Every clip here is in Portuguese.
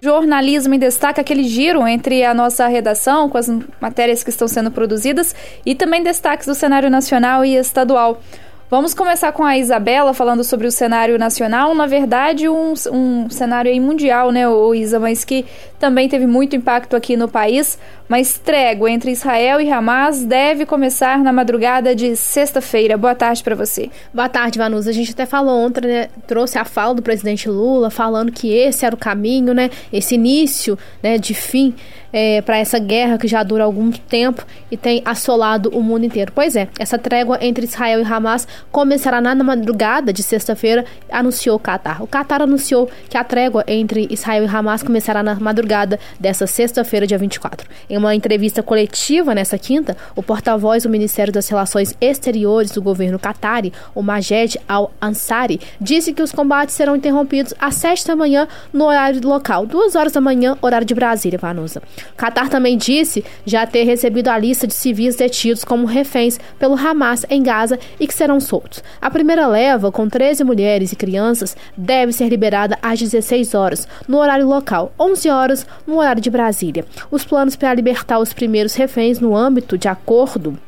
Jornalismo em Destaque, aquele giro entre a nossa redação com as matérias que estão sendo produzidas e também destaques do cenário nacional e estadual. Vamos começar com a Isabela falando sobre o cenário nacional. Na verdade, um, um cenário mundial, né, o Isa, mas que também teve muito impacto aqui no país. Mas trégua entre Israel e Hamas deve começar na madrugada de sexta-feira. Boa tarde para você. Boa tarde, Vanusa. A gente até falou ontem, né, trouxe a fala do presidente Lula falando que esse era o caminho, né, esse início né, de fim é, para essa guerra que já dura algum tempo e tem assolado o mundo inteiro. Pois é, essa trégua entre Israel e Hamas começará na madrugada de sexta-feira, anunciou o Qatar. O Qatar anunciou que a trégua entre Israel e Hamas começará na madrugada dessa sexta-feira, dia 24. Em uma entrevista coletiva nessa quinta, o porta-voz do Ministério das Relações Exteriores do governo Qatari, o Majed Al-Ansari, disse que os combates serão interrompidos às sete da manhã no horário local, duas horas da manhã, horário de Brasília, Vanusa. Qatar também disse já ter recebido a lista de civis detidos como reféns pelo Hamas em Gaza e que serão soltos. A primeira leva, com 13 mulheres e crianças, deve ser liberada às 16 horas, no horário local, 11 horas no horário de Brasília. Os planos para libertar os primeiros reféns no âmbito de acordo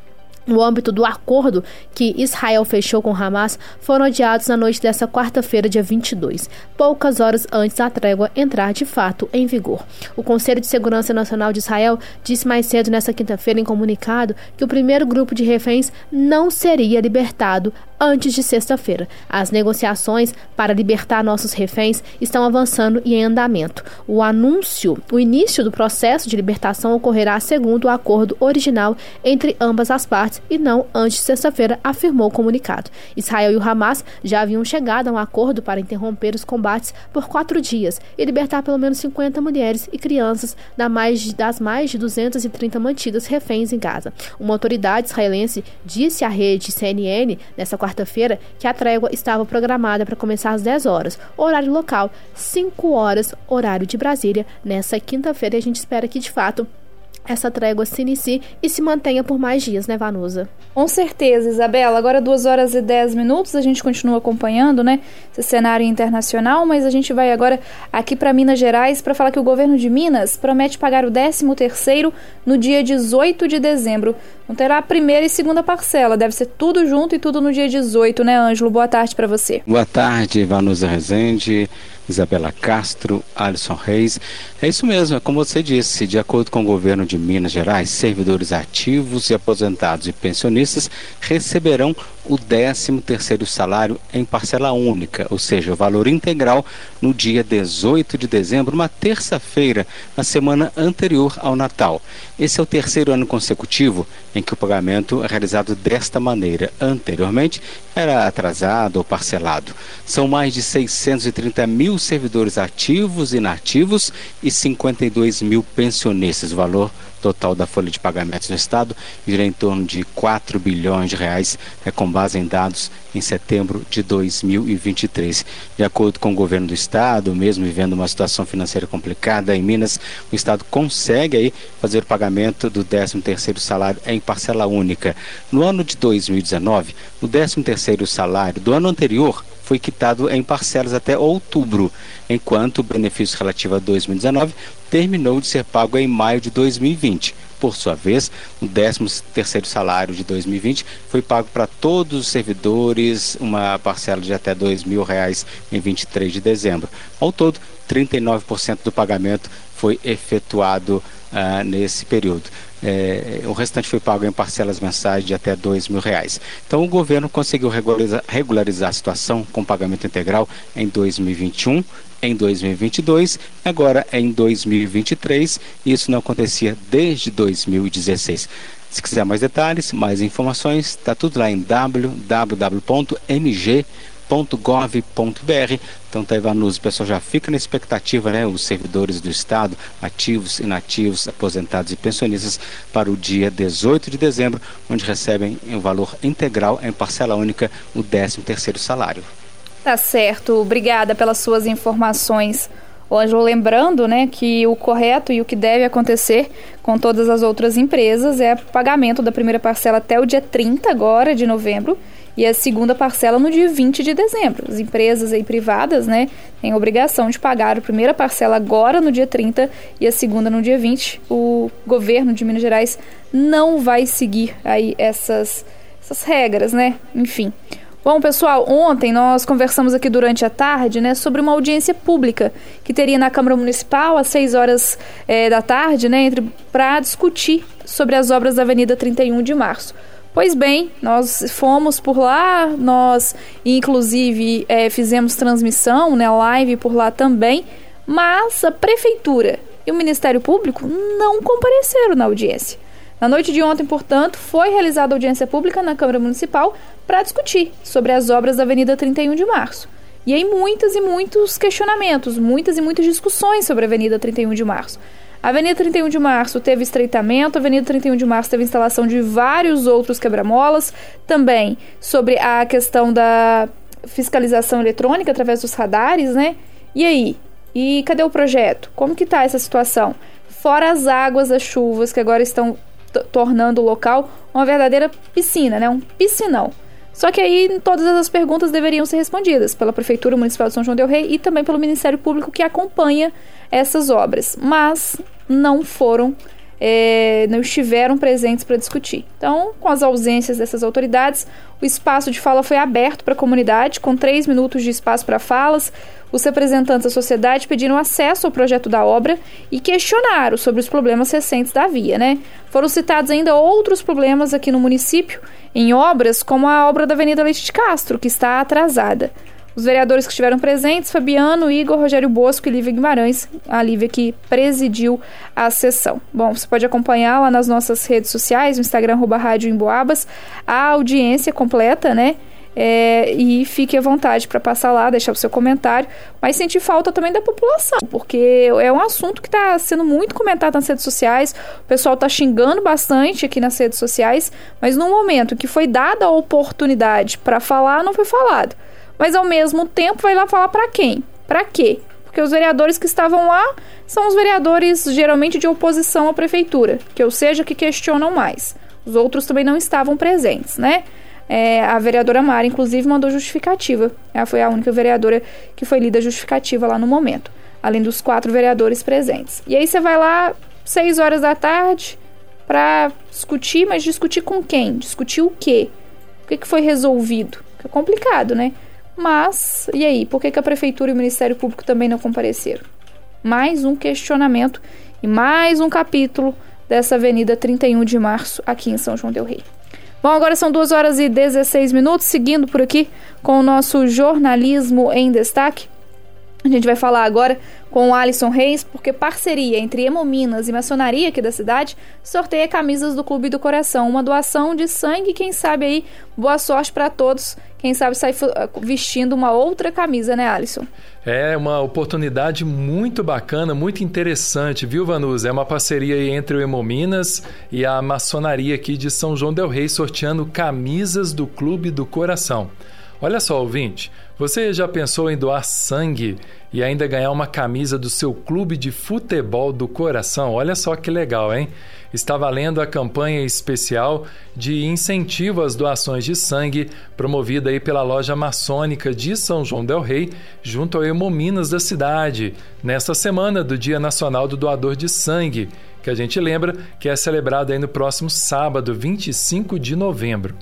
no âmbito do acordo que Israel fechou com Hamas, foram adiados na noite desta quarta-feira, dia 22, poucas horas antes da trégua entrar de fato em vigor. O Conselho de Segurança Nacional de Israel disse mais cedo nesta quinta-feira em comunicado que o primeiro grupo de reféns não seria libertado antes de sexta-feira. As negociações para libertar nossos reféns estão avançando e em andamento. O anúncio, o início do processo de libertação ocorrerá segundo o acordo original entre ambas as partes e não antes de sexta-feira, afirmou o comunicado. Israel e o Hamas já haviam chegado a um acordo para interromper os combates por quatro dias e libertar pelo menos 50 mulheres e crianças das mais de 230 mantidas reféns em Gaza. Uma autoridade israelense disse à rede CNN nesta quarta quarta-feira que a trégua estava programada para começar às 10 horas, horário local, 5 horas, horário de Brasília, nessa quinta-feira. E a gente espera que, de fato, essa trégua se inicie e se mantenha por mais dias, né, Vanusa? Com certeza, Isabela. Agora, 2 horas e 10 minutos, a gente continua acompanhando, né, esse cenário internacional, mas a gente vai agora aqui para Minas Gerais para falar que o governo de Minas promete pagar o 13º no dia 18 de dezembro. Não terá a primeira e segunda parcela, deve ser tudo junto e tudo no dia 18, né, Ângelo? Boa tarde para você. Boa tarde, Vanusa Rezende. Isabela Castro, Alisson Reis. É isso mesmo, é como você disse, de acordo com o governo de Minas Gerais, servidores ativos e aposentados e pensionistas receberão o 13º salário em parcela única, ou seja, o valor integral no dia 18 de dezembro, uma terça-feira, na semana anterior ao Natal. Esse é o terceiro ano consecutivo em que o pagamento é realizado desta maneira. Anteriormente, era atrasado ou parcelado. São mais de 630 mil servidores ativos e inativos e 52 mil pensionistas. O valor total da folha de pagamentos no Estado gira em torno de 4 bilhões de reais, é, com base em dados em setembro de 2023. De acordo com o governo do Estado, mesmo vivendo uma situação financeira complicada em Minas, o Estado consegue aí fazer o pagamento do 13º salário em parcela única. No ano de 2019, o 13º salário do ano anterior foi quitado em parcelas até outubro, enquanto o benefício relativo a 2019 terminou de ser pago em maio de 2020. Por sua vez, o 13º salário de 2020 foi pago para todos os servidores, uma parcela de até 2 mil reais em 23 de dezembro. Ao todo, 39% do pagamento foi efetuado uh, nesse período. É, o restante foi pago em parcelas mensais de até dois mil reais. Então o governo conseguiu regularizar, regularizar a situação com pagamento integral em 2021, em 2022, agora em 2023. Isso não acontecia desde 2016. Se quiser mais detalhes, mais informações, está tudo lá em www.mg.com www.gov.br. Então, tá Ivanus, o pessoal já fica na expectativa, né? Os servidores do Estado, ativos, inativos, aposentados e pensionistas, para o dia 18 de dezembro, onde recebem o valor integral em parcela única, o 13 terceiro salário. Tá certo, obrigada pelas suas informações. Ângelo lembrando né, que o correto e o que deve acontecer com todas as outras empresas é o pagamento da primeira parcela até o dia 30 agora de novembro e a segunda parcela no dia 20 de dezembro. As empresas aí privadas, né, têm obrigação de pagar a primeira parcela agora no dia 30 e a segunda no dia 20. O governo de Minas Gerais não vai seguir aí essas, essas regras, né? Enfim. Bom, pessoal, ontem nós conversamos aqui durante a tarde né, sobre uma audiência pública que teria na Câmara Municipal às 6 horas é, da tarde, né, para discutir sobre as obras da Avenida 31 de Março. Pois bem, nós fomos por lá, nós inclusive é, fizemos transmissão, né, live por lá também, mas a Prefeitura e o Ministério Público não compareceram na audiência. Na noite de ontem, portanto, foi realizada audiência pública na Câmara Municipal para discutir sobre as obras da Avenida 31 de Março. E aí muitas e muitos questionamentos, muitas e muitas discussões sobre a Avenida 31 de Março. A Avenida 31 de Março teve estreitamento, a Avenida 31 de Março teve instalação de vários outros quebra-molas, também sobre a questão da fiscalização eletrônica através dos radares, né? E aí? E cadê o projeto? Como que está essa situação? Fora as águas das chuvas que agora estão tornando o local uma verdadeira piscina, né? Um piscinão. Só que aí todas as perguntas deveriam ser respondidas pela Prefeitura Municipal de São João del Rei e também pelo Ministério Público que acompanha essas obras, mas não foram, é, não estiveram presentes para discutir. Então, com as ausências dessas autoridades, o espaço de fala foi aberto para a comunidade, com três minutos de espaço para falas. Os representantes da sociedade pediram acesso ao projeto da obra e questionaram sobre os problemas recentes da via, né? Foram citados ainda outros problemas aqui no município em obras, como a obra da Avenida Leite de Castro, que está atrasada. Os vereadores que estiveram presentes, Fabiano, Igor, Rogério Bosco e Lívia Guimarães, a Lívia que presidiu a sessão. Bom, você pode acompanhar lá nas nossas redes sociais, no Instagram, arroba Rádio Emboabas, a audiência completa, né? É, e fique à vontade para passar lá, deixar o seu comentário, mas sentir falta também da população, porque é um assunto que está sendo muito comentado nas redes sociais, o pessoal está xingando bastante aqui nas redes sociais, mas no momento que foi dada a oportunidade para falar, não foi falado. Mas ao mesmo tempo vai lá falar para quem? Para quê? Porque os vereadores que estavam lá são os vereadores geralmente de oposição à prefeitura, que ou seja, que questionam mais. Os outros também não estavam presentes, né? É, a vereadora Mara, inclusive, mandou justificativa. Ela foi a única vereadora que foi lida justificativa lá no momento, além dos quatro vereadores presentes. E aí você vai lá, seis horas da tarde, para discutir, mas discutir com quem? Discutir o quê? O que, que foi resolvido? É complicado, né? Mas, e aí, por que, que a Prefeitura e o Ministério Público também não compareceram? Mais um questionamento e mais um capítulo dessa Avenida 31 de Março aqui em São João Del Rei. Bom, agora são 2 horas e 16 minutos, seguindo por aqui com o nosso jornalismo em destaque. A gente vai falar agora com o Alisson Reis, porque parceria entre Hemominas e Maçonaria aqui da cidade sorteia camisas do Clube do Coração, uma doação de sangue, quem sabe aí, boa sorte para todos, quem sabe sair vestindo uma outra camisa, né, Alisson? É uma oportunidade muito bacana, muito interessante, viu, Vanusa? É uma parceria entre o Hemominas e a maçonaria aqui de São João del Rei, sorteando camisas do Clube do Coração. Olha só, ouvinte, você já pensou em doar sangue e ainda ganhar uma camisa do seu clube de futebol do coração? Olha só que legal, hein? Está valendo a campanha especial de incentivo às doações de sangue, promovida aí pela loja maçônica de São João del Rei, junto ao Hemominas da cidade, nesta semana do Dia Nacional do Doador de Sangue, que a gente lembra que é celebrado aí no próximo sábado, 25 de novembro.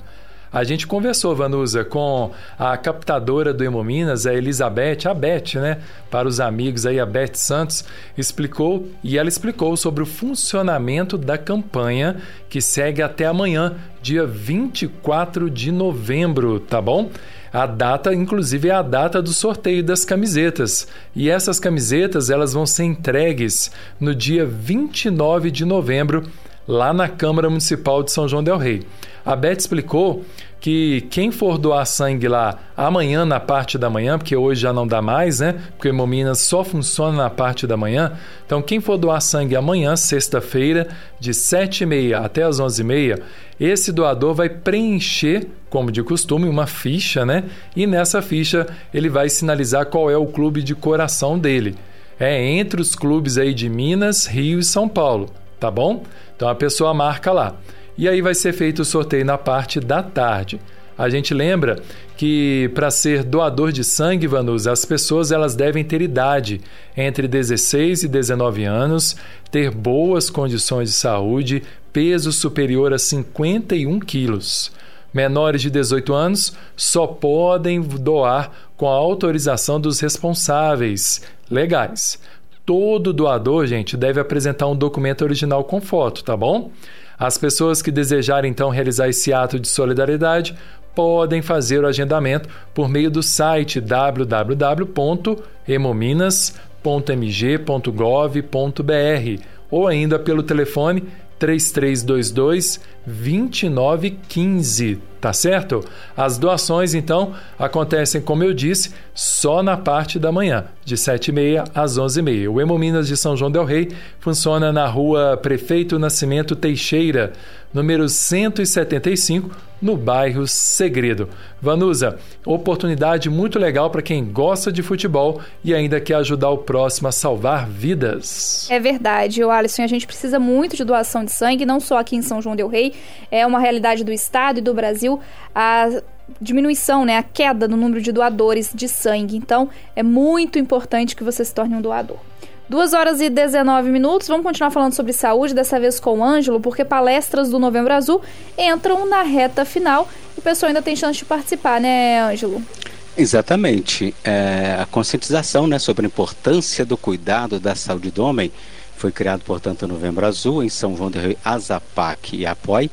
A gente conversou, Vanusa, com a captadora do Hemominas, a Elizabeth, a Beth, né? Para os amigos aí, a Beth Santos, explicou e ela explicou sobre o funcionamento da campanha que segue até amanhã, dia 24 de novembro, tá bom? A data, inclusive, é a data do sorteio das camisetas. E essas camisetas, elas vão ser entregues no dia 29 de novembro, lá na Câmara Municipal de São João del Rei. A Beth explicou que quem for doar sangue lá amanhã na parte da manhã, porque hoje já não dá mais, né? Porque o Hemominas só funciona na parte da manhã. Então, quem for doar sangue amanhã, sexta-feira, de 7h30 até as 11h30, esse doador vai preencher, como de costume, uma ficha, né? E nessa ficha ele vai sinalizar qual é o clube de coração dele. É entre os clubes aí de Minas, Rio e São Paulo, tá bom? Então a pessoa marca lá e aí vai ser feito o sorteio na parte da tarde. A gente lembra que para ser doador de sangue, Vanus, as pessoas elas devem ter idade entre 16 e 19 anos, ter boas condições de saúde, peso superior a 51 quilos. Menores de 18 anos só podem doar com a autorização dos responsáveis legais. Todo doador, gente, deve apresentar um documento original com foto, tá bom? As pessoas que desejarem então realizar esse ato de solidariedade podem fazer o agendamento por meio do site www.hemominas.mg.gov.br ou ainda pelo telefone 3322 2915, tá certo? As doações, então, acontecem, como eu disse, só na parte da manhã, de 7h30 às 11h30. O Hemominas de São João del Rei funciona na rua Prefeito Nascimento Teixeira, número 175, no bairro Segredo. Vanusa, oportunidade muito legal para quem gosta de futebol e ainda quer ajudar o próximo a salvar vidas. É verdade, o Alisson, a gente precisa muito de doação de sangue, não só aqui em São João del Rei, é uma realidade do estado e do Brasil. A diminuição, né, a queda no número de doadores de sangue. Então, é muito importante que você se torne um doador. 2 horas e 19 minutos. Vamos continuar falando sobre saúde, dessa vez com o Ângelo, porque palestras do Novembro Azul entram na reta final e o pessoal ainda tem chance de participar, né, Ângelo? Exatamente. É, a conscientização né, sobre a importância do cuidado da saúde do homem foi criado, portanto, o Novembro Azul em São João del Rei, Azapac e Apoie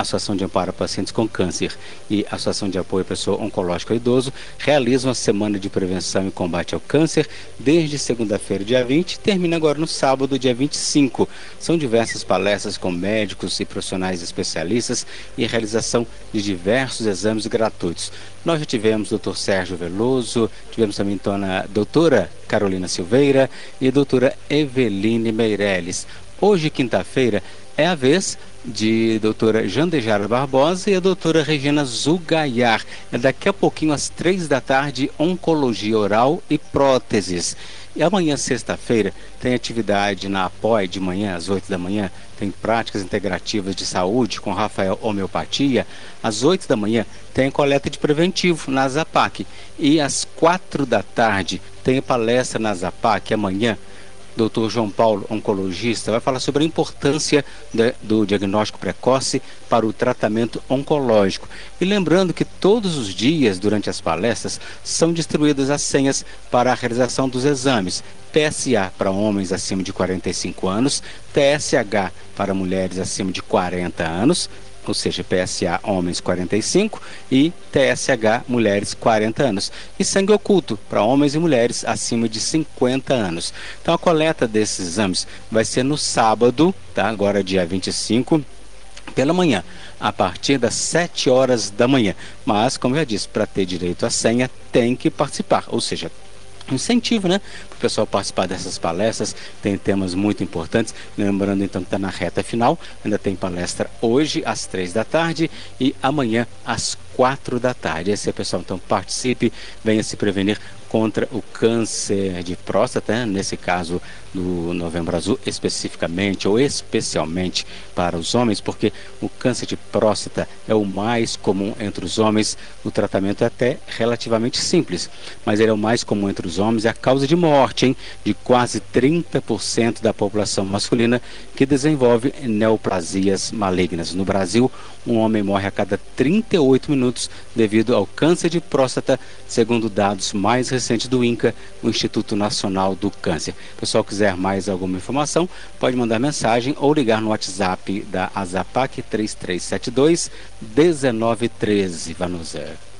Associação de Amparo a Pacientes com Câncer e Associação de Apoio à Pessoa Oncológica ao Idoso realizam a Semana de Prevenção e Combate ao Câncer desde segunda-feira, dia 20, e termina agora no sábado, dia 25. São diversas palestras com médicos e profissionais especialistas e realização de diversos exames gratuitos. Nós já tivemos o Dr. Sérgio Veloso, tivemos também a doutora Carolina Silveira e a doutora Eveline Meirelles. Hoje, quinta-feira, é a vez de doutora Jandejara Barbosa e a doutora Regina Zugaiar. É daqui a pouquinho, às três da tarde, Oncologia Oral e Próteses. E amanhã, sexta-feira, tem atividade na APOI de manhã, às oito da manhã. Tem práticas integrativas de saúde com Rafael Homeopatia. Às oito da manhã, tem coleta de preventivo na Zapac. E às quatro da tarde, tem palestra na Zapac amanhã Dr. João Paulo, oncologista, vai falar sobre a importância de, do diagnóstico precoce para o tratamento oncológico. E lembrando que todos os dias, durante as palestras, são distribuídas as senhas para a realização dos exames. PSA para homens acima de 45 anos, TSH para mulheres acima de 40 anos, ou seja, PSA homens 45 e TSH mulheres 40 anos. E sangue oculto para homens e mulheres acima de 50 anos. Então a coleta desses exames vai ser no sábado, tá? Agora dia 25 pela manhã, a partir das 7 horas da manhã. Mas, como eu já disse, para ter direito à senha, tem que participar, ou seja, incentivo, né? Para o pessoal participar dessas palestras. Tem temas muito importantes. Lembrando então que está na reta final. Ainda tem palestra hoje às três da tarde e amanhã às quatro da tarde. Esse é pessoal, então participe, venha se prevenir contra o câncer de próstata, né? nesse caso do Novembro Azul, especificamente ou especialmente para os homens, porque o câncer de próstata é o mais comum entre os homens. O tratamento é até relativamente simples, mas ele é o mais comum entre os homens. É a causa de morte hein? de quase 30% da população masculina que desenvolve neoplasias malignas. No Brasil, um homem morre a cada 38 minutos devido ao câncer de próstata, segundo dados mais recentes do INCA, o Instituto Nacional do Câncer. Pessoal quiser mais alguma informação, pode mandar mensagem ou ligar no WhatsApp da Azapac 3372 1913. Vanusa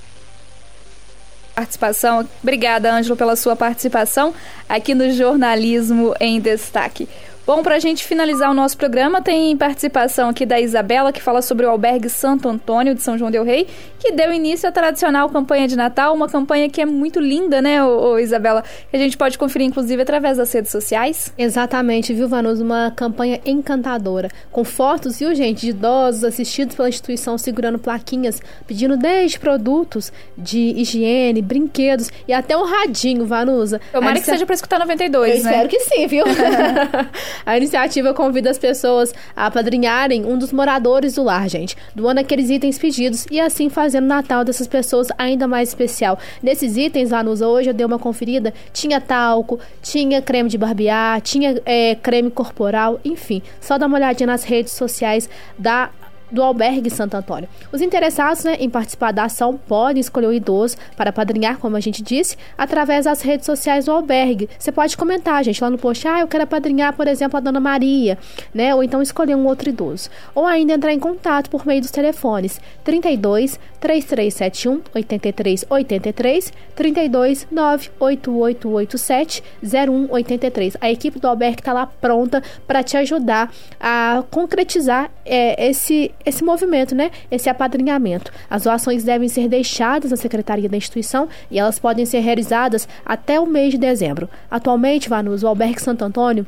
participação. Obrigada, Ângelo, pela sua participação aqui no Jornalismo em Destaque. Bom, para a gente finalizar o nosso programa, tem participação aqui da Isabela, que fala sobre o Albergue Santo Antônio de São João Del Rei, que deu início à tradicional campanha de Natal, uma campanha que é muito linda, né, ô, ô Isabela? Que a gente pode conferir, inclusive, através das redes sociais. Exatamente, viu, Vanus? Uma campanha encantadora, com fotos, viu, gente, de idosos assistidos pela instituição segurando plaquinhas, pedindo 10 produtos de higiene, brinquedos e até um radinho, Vanusa. Tomara que seja para escutar 92, Eu né? espero que sim, viu? A iniciativa convida as pessoas a apadrinharem um dos moradores do lar, gente, doando aqueles itens pedidos e assim fazendo o Natal dessas pessoas ainda mais especial. Nesses itens, lá nos hoje, eu dei uma conferida, tinha talco, tinha creme de barbear, tinha é, creme corporal, enfim. Só dá uma olhadinha nas redes sociais da do Albergue Santo Antônio. Os interessados né, em participar da ação podem escolher o idoso para padrinhar, como a gente disse, através das redes sociais do albergue. Você pode comentar, gente, lá no post, ah, eu quero padrinhar, por exemplo, a Dona Maria, né? Ou então escolher um outro idoso. Ou ainda entrar em contato por meio dos telefones 32 3371 8383 32 98887 0183. A equipe do albergue está lá pronta para te ajudar a concretizar é, esse esse movimento, né? Esse apadrinhamento. As doações devem ser deixadas na secretaria da instituição e elas podem ser realizadas até o mês de dezembro. Atualmente, Vanus, o Albergue Santo Antônio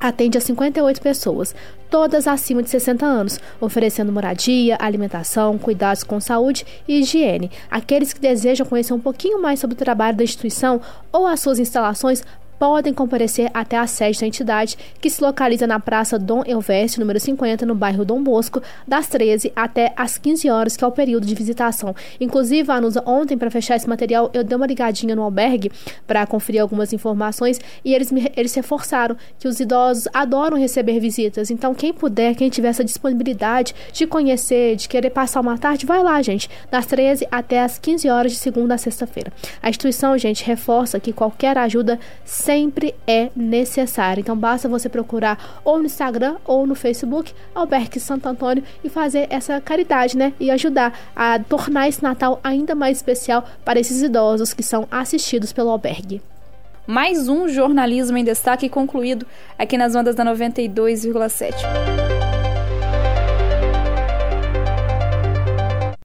atende a 58 pessoas, todas acima de 60 anos, oferecendo moradia, alimentação, cuidados com saúde e higiene. Aqueles que desejam conhecer um pouquinho mais sobre o trabalho da instituição ou as suas instalações podem comparecer até a sede da entidade, que se localiza na Praça Dom Elvésio, número 50, no bairro Dom Bosco, das 13 até as 15 horas, que é o período de visitação. Inclusive, Anusa, ontem, para fechar esse material, eu dei uma ligadinha no albergue para conferir algumas informações e eles, me, eles reforçaram que os idosos adoram receber visitas. Então, quem puder, quem tiver essa disponibilidade de conhecer, de querer passar uma tarde, vai lá, gente, das 13 até as 15 horas de segunda a sexta-feira. A instituição, gente, reforça que qualquer ajuda sempre é necessário. Então basta você procurar ou no Instagram ou no Facebook Albergue Santo Antônio e fazer essa caridade, né? E ajudar a tornar esse Natal ainda mais especial para esses idosos que são assistidos pelo albergue. Mais um jornalismo em destaque concluído aqui nas ondas da 92,7.